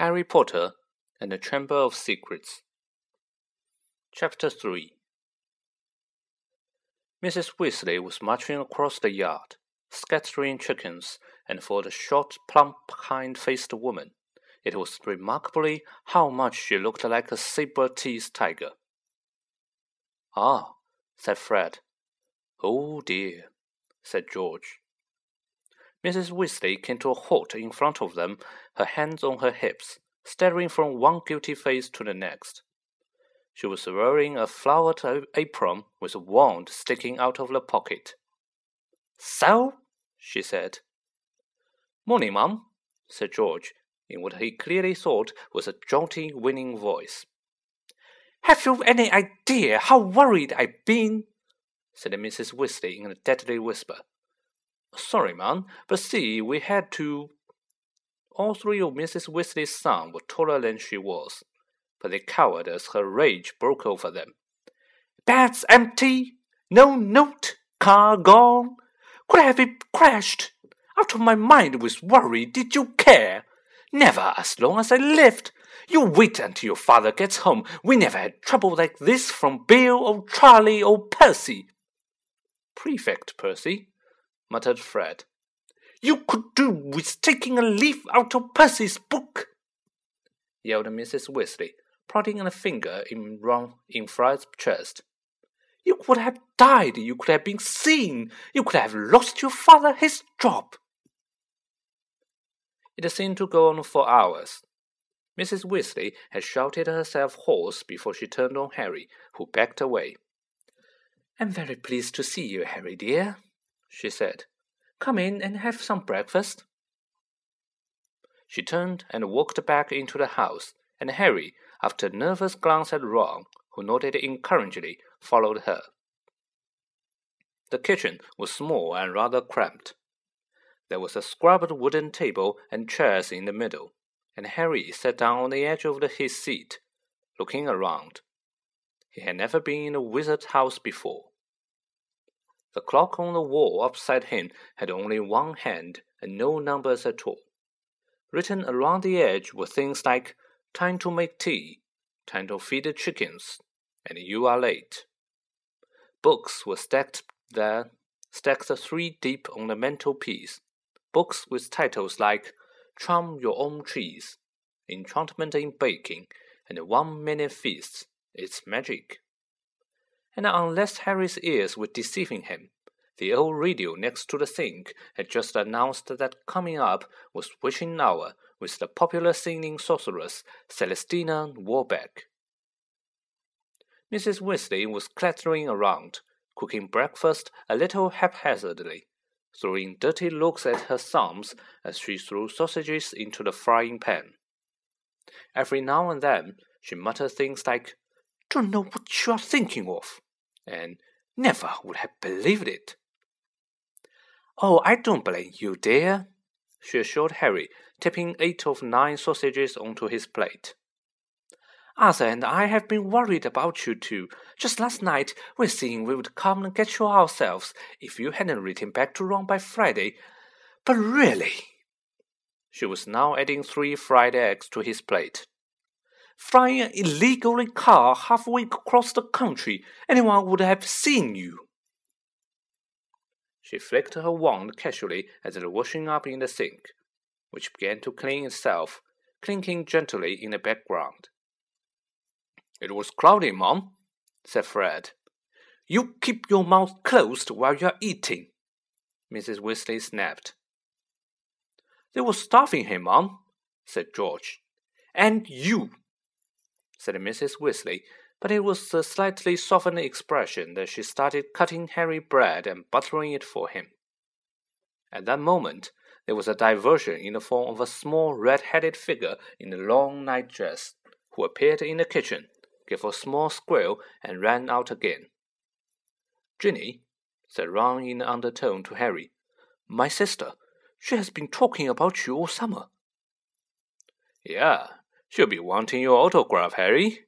Harry Potter and the Chamber of Secrets. Chapter 3 Mrs. Weasley was marching across the yard, scattering chickens, and for the short, plump, kind faced woman, it was remarkably how much she looked like a saber teased tiger. Ah, said Fred. Oh dear, said George. Mrs. Weasley came to a halt in front of them, her hands on her hips, staring from one guilty face to the next. She was wearing a flowered apron with a wand sticking out of the pocket. So, she said. Morning, Mum, said George, in what he clearly thought was a jaunty, winning voice. Have you any idea how worried I've been? said Mrs. Weasley in a deadly whisper. Sorry, man, but see, we had to. All three of Mrs. Weasley's sons were taller than she was, but they cowered as her rage broke over them. Bad's empty! No note! Car gone! Could have it crashed! Out of my mind with worry, did you care? Never as long as I lived! You wait until your father gets home. We never had trouble like this from Bill or Charlie or Percy. Prefect Percy, muttered Fred. You could do with taking a leaf out of Percy's book, yelled Mrs. Weasley, prodding a finger in, wrong, in Fred's chest. You could have died, you could have been seen, you could have lost your father his job. It seemed to go on for hours. Mrs. Weasley had shouted herself hoarse before she turned on Harry, who backed away. I'm very pleased to see you, Harry dear, she said. Come in and have some breakfast. She turned and walked back into the house, and Harry, after a nervous glance at Ron, who nodded encouragingly, followed her. The kitchen was small and rather cramped. There was a scrubbed wooden table and chairs in the middle, and Harry sat down on the edge of his seat, looking around. He had never been in a wizard's house before. The clock on the wall opposite him had only one hand and no numbers at all. Written around the edge were things like time to make tea, time to feed the chickens, and you are late. Books were stacked there, stacked three deep on the mantelpiece. Books with titles like Charm Your Own Trees, Enchantment in Baking, and One Minute Feasts, It's Magic and unless Harry's ears were deceiving him, the old radio next to the sink had just announced that coming up was witching hour with the popular singing sorceress Celestina Warbeck. Mrs. Weasley was clattering around, cooking breakfast a little haphazardly, throwing dirty looks at her sons as she threw sausages into the frying pan. Every now and then she muttered things like, don't know what you are thinking of, and never would have believed it. Oh, I don't blame you, dear, she assured Harry, tipping eight of nine sausages onto his plate. Arthur and I have been worried about you too. Just last night we were saying we would come and get you ourselves if you hadn't written back to Ron by Friday. But really, she was now adding three fried eggs to his plate flying an illegal car halfway across the country, anyone would have seen you. She flicked her wand casually at the washing up in the sink, which began to clean itself, clinking gently in the background. It was cloudy, Mom, said Fred. You keep your mouth closed while you're eating, Mrs. Weasley snapped. They were starving him, Mom, said George. And you, said Mrs. Weasley, but it was a slightly softened expression that she started cutting Harry bread and buttering it for him. At that moment, there was a diversion in the form of a small red-headed figure in a long nightdress, who appeared in the kitchen, gave a small squeal, and ran out again. Ginny, said Ron in an undertone to Harry, my sister, she has been talking about you all summer. Yeah, She'll be wanting your autograph, Harry,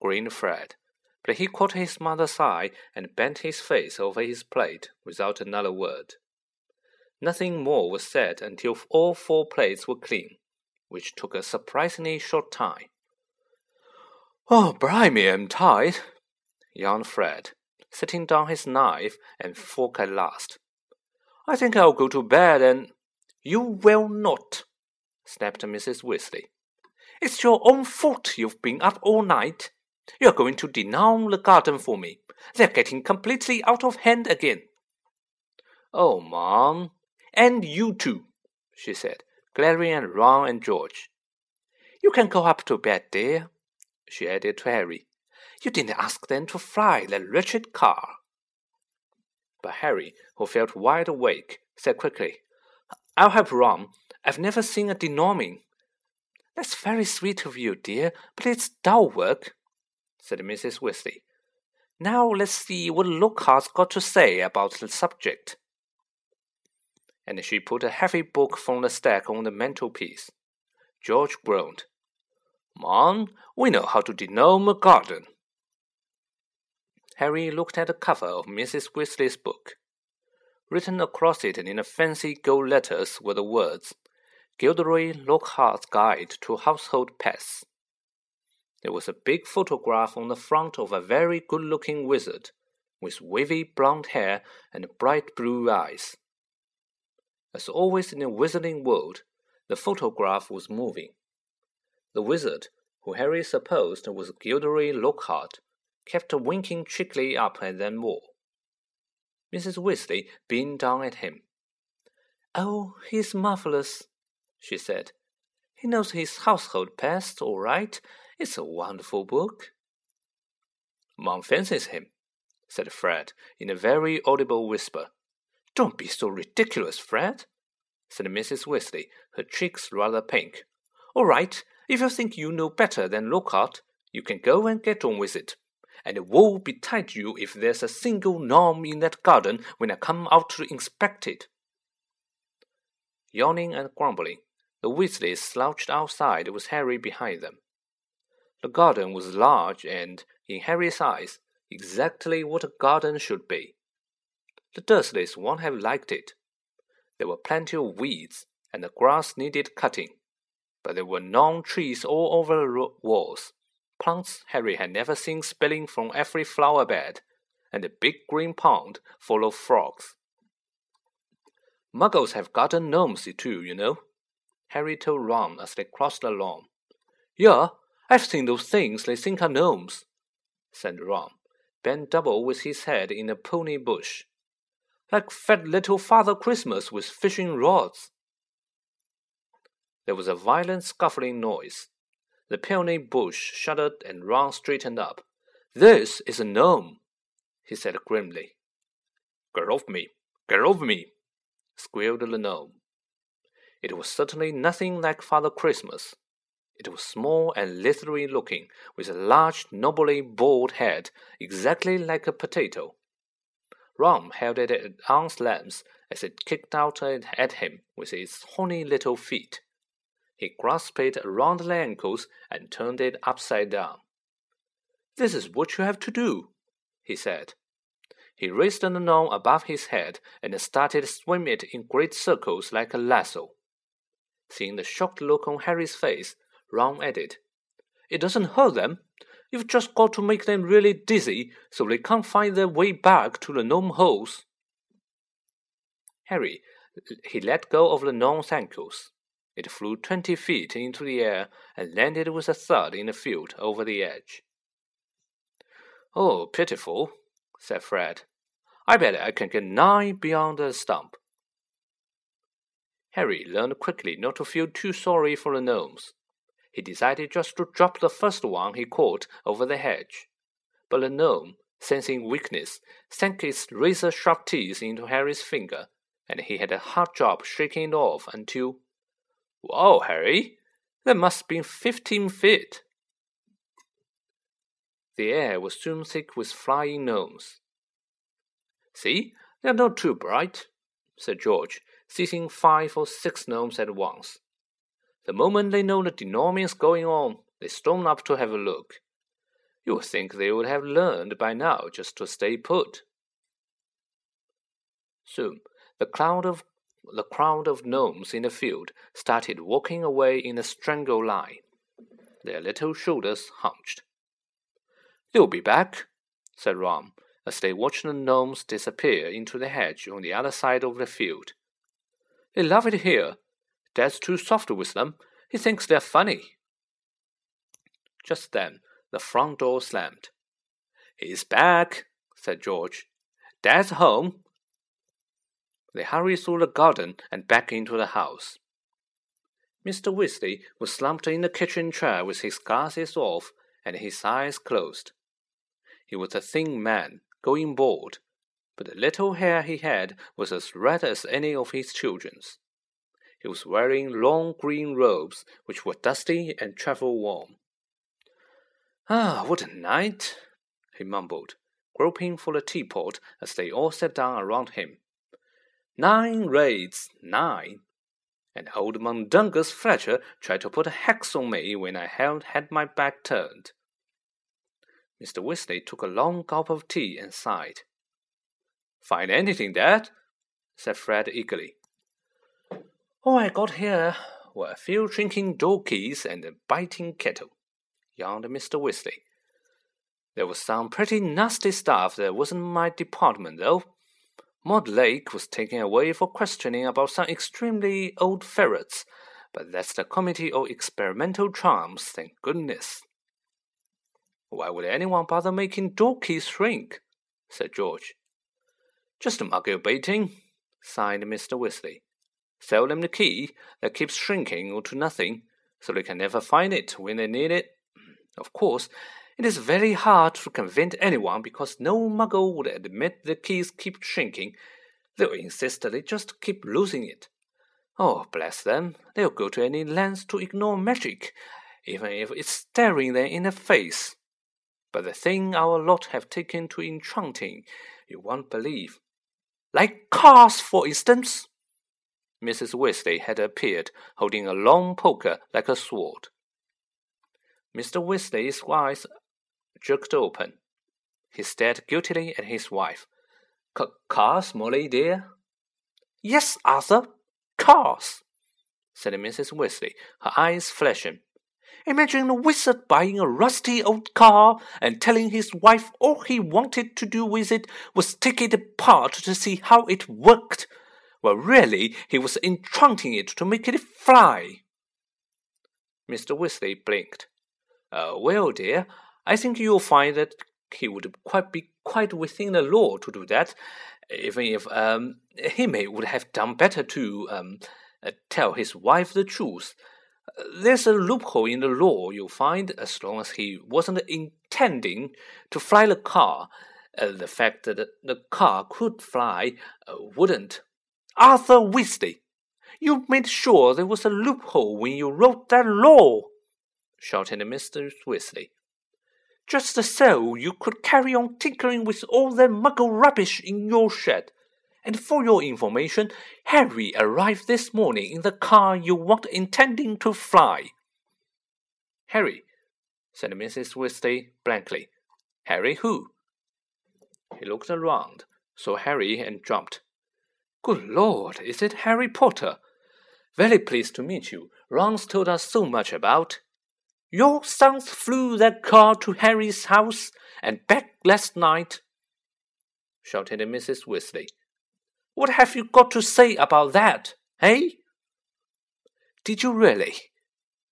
grinned Fred. But he caught his mother's eye and bent his face over his plate without another word. Nothing more was said until all four plates were clean, which took a surprisingly short time. Oh, blimey, I'm tired, yawned Fred, setting down his knife and fork at last. I think I'll go to bed and. You will not, snapped Mrs. Weasley. It's your own fault you've been up all night. You're going to denounce the garden for me. They're getting completely out of hand again. Oh, Mom. And you too, she said, glaring at Ron and George. You can go up to bed, dear, she added to Harry. You didn't ask them to fly that wretched car. But Harry, who felt wide awake, said quickly, I'll help Ron. I've never seen a de-gnoming. That's very sweet of you, dear, but it's dull work, said Mrs. Weasley. Now let's see what Lockhart's got to say about the subject. And she put a heavy book from the stack on the mantelpiece. George groaned. Mom, we know how to de-gnome a garden. Harry looked at the cover of Mrs. Weasley's book. Written across it in fancy gold letters were the words, Gilderoy Lockhart's Guide to Household Pests. There was a big photograph on the front of a very good looking wizard, with wavy blond hair and bright blue eyes. As always in the wizarding world, the photograph was moving. The wizard, who Harry supposed was Gilderoy Lockhart, kept winking cheekily up at them all. Mrs. Weasley beamed down at him. Oh, he's marvelous, she said. He knows his household pest all right. It's a wonderful book. Mom fancies him, said Fred in a very audible whisper. Don't be so ridiculous, Fred, said Mrs. Weasley, her cheeks rather pink. All right, if you think you know better than Lockhart, you can go and get on with it. And woe betide you if there's a single gnome in that garden when I come out to inspect it. Yawning and grumbling, the Weasleys slouched outside with Harry behind them. The garden was large and, in Harry's eyes, exactly what a garden should be. The Dursleys won't have liked it. There were plenty of weeds, and the grass needed cutting but there were gnome trees all over the walls, plants Harry had never seen spilling from every flower bed, and a big green pond full of frogs. Muggles have garden gnomes too, you know, Harry told Ron as they crossed the lawn. Yeah, I've seen those things they think are gnomes, said Ron, bent double with his head in a peony bush. Like fat little Father Christmas with fishing rods. There was a violent scuffling noise. The peony bush shuddered and Ron straightened up. This is a gnome, he said grimly. Get off me! Get off me! squealed the gnome. It was certainly nothing like Father Christmas. It was small and leathery looking, with a large, nobly bald head, exactly like a potato. Ron held it at arm's length as it kicked out at him with its horny little feet. He grasped it around the ankles and turned it upside down. This is what you have to do, he said. He raised the gnome above his head and started swimming it in great circles like a lasso. Seeing the shocked look on Harry's face, Ron added, It doesn't hurt them. You've just got to make them really dizzy so they can't find their way back to the gnome holes. Harry, he let go of the gnome's ankles. It flew twenty feet into the air and landed with a thud in the field over the edge. Oh, pitiful, said Fred. I bet I can get nine beyond the stump. Harry learned quickly not to feel too sorry for the gnomes. He decided just to drop the first one he caught over the hedge. But the gnome, sensing weakness, sank its razor sharp teeth into Harry's finger, and he had a hard job shaking it off until Wow, Harry, that must been fifteen feet. The air was soon thick with flying gnomes. See, they're not too bright, said George, seizing five or six gnomes at once. The moment they know the de-gnoming's going on, they storm up to have a look. You would think they would have learned by now just to stay put. Soon, the cloud of the crowd of gnomes in the field started walking away in a strangle line. Their little shoulders hunched. They'll be back, said Ron, as they watched the gnomes disappear into the hedge on the other side of the field. They love it here. Dad's too soft with them. He thinks they're funny. Just then, the front door slammed. He's back, said George. Dad's home. They hurried through the garden and back into the house. Mr. Weasley was slumped in the kitchen chair with his glasses off and his eyes closed. He was a thin man, going bald, but the little hair he had was as red as any of his children's. He was wearing long green robes, which were dusty and travel worn. Ah, what a night! he mumbled, groping for the teapot as they all sat down around him. Nine raids, nine. And old Mundungus Fletcher tried to put a hex on me when I held, had my back turned. Mr. Weasley took a long gulp of tea and sighed. Find anything, Dad? said Fred eagerly. All I got here were a few drinking keys and a biting kettle, yawned Mr. Weasley. There was some pretty nasty stuff that wasn't my department, though. Mortlake was taken away for questioning about some extremely old ferrets, but that's the Committee of Experimental Charms, thank goodness. Why would anyone bother making door keys shrink? said George. Just a muggle baiting, sighed Mr. Weasley. Sell them the key that keeps shrinking to nothing, so they can never find it when they need it. Of course, it is very hard to convince anyone because no muggle would admit the keys keep shrinking. They'll insist they just keep losing it. Oh, bless them, they'll go to any lengths to ignore magic, even if it's staring them in the face. But the thing our lot have taken to enchanting, you won't believe. Like cars, for instance. Mrs. Weasley had appeared, holding a long poker like a sword. Mr. Weasley's eyes jerked open. He stared guiltily at his wife. Cars, Molly dear? Yes, Arthur, cars, said Mrs. Weasley, her eyes flashing. Imagine a wizard buying a rusty old car and telling his wife all he wanted to do with it was take it apart to see how it worked. Well, really, he was enchanting it to make it fly. Mr. Weasley blinked. Uh, well, dear, I think you'll find that he would quite be quite within the law to do that, even if um, he may would have done better to um, uh, tell his wife the truth. There's a loophole in the law, you'll find, as long as he wasn't intending to fly the car. Uh, the fact that the car could fly uh, wouldn't. Arthur Weasley, you made sure there was a loophole when you wrote that law, shouted Mr. Weasley just so you could carry on tinkering with all that muggle rubbish in your shed. And for your information, Harry arrived this morning in the car you weren't intending to fly. Harry, said Mrs. Weasley blankly. Harry who? He looked around, saw Harry, and jumped. Good Lord, is it Harry Potter? Very pleased to meet you. Ron's told us so much about. Your sons flew that car to Harry's house and back last night, shouted Mrs. Weasley. What have you got to say about that, eh? Did you really?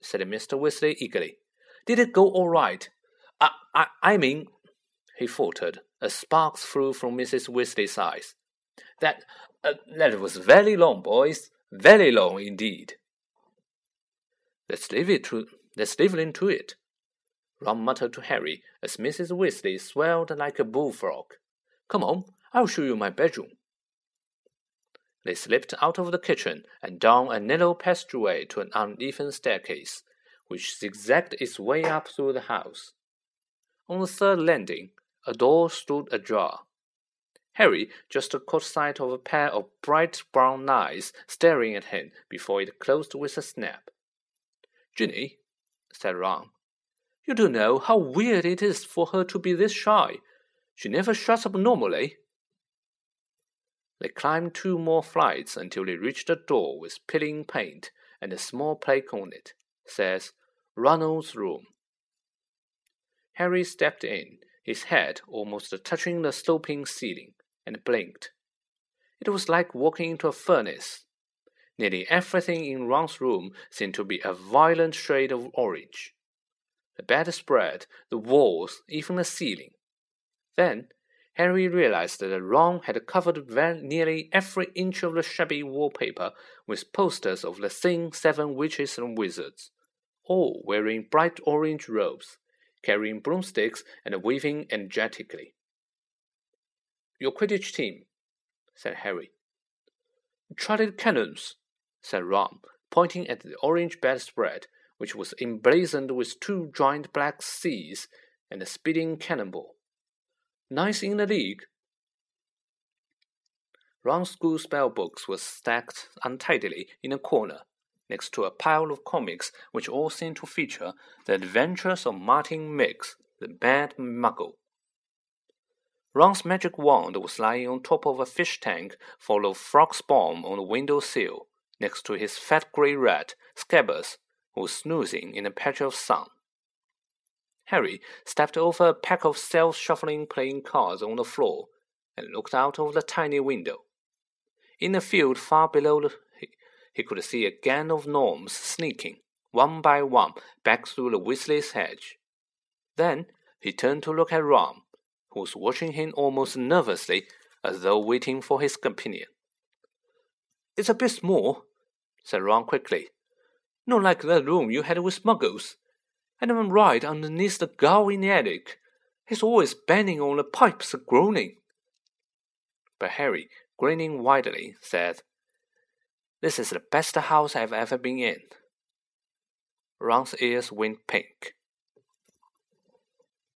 said Mr. Weasley eagerly. Did it go all right? I, I, I mean, he faltered, A spark flew from Mrs. Weasley's eyes. That, uh, that was very long, boys, very long indeed. Let's leave it to Let's leave it into it. Ron muttered to Harry as Mrs. Weasley swelled like a bullfrog. Come on, I'll show you my bedroom. They slipped out of the kitchen and down a narrow passageway to an uneven staircase, which zigzagged its way up through the house. On the third landing, a door stood ajar. Harry just caught sight of a pair of bright brown eyes staring at him before it closed with a snap. Ginny, said Ron. You do know how weird it is for her to be this shy. She never shuts up normally. They climbed two more flights until they reached a door with peeling paint and a small plaque on it. Says Ronald's room. Harry stepped in, his head almost touching the sloping ceiling, and blinked. It was like walking into a furnace. Nearly everything in Ron's room seemed to be a violent shade of orange. The bedspread, the walls, even the ceiling. Then Harry realized that Ron had covered nearly every inch of the shabby wallpaper with posters of the Sing Seven Witches and Wizards, all wearing bright orange robes, carrying broomsticks and waving energetically. Your Quidditch team, said Harry. Chudley Cannons, said Ron, pointing at the orange bedspread, which was emblazoned with two giant black C's and a speeding cannonball. Ninth in the league. Ron's school spell books were stacked untidily in a corner, next to a pile of comics which all seemed to feature the adventures of Martin Miggs, the Mad Muggle. Ron's magic wand was lying on top of a fish tank full of frog spawn on the window sill, next to his fat grey rat, Scabbers, who was snoozing in a patch of sun. Harry stepped over a pack of self shuffling playing cards on the floor and looked out of the tiny window. In the field far below, the, he, he could see a gang of gnomes sneaking, one by one, back through the Weasley's hedge. Then he turned to look at Ron, who was watching him almost nervously, as though waiting for his companion. It's a bit small, said Ron quickly. Not like that room you had with Muggles and I'm right underneath the ghoul in the attic. He's always banging on the pipes groaning. But Harry, grinning widely, said, This is the best house I've ever been in. Ron's ears went pink.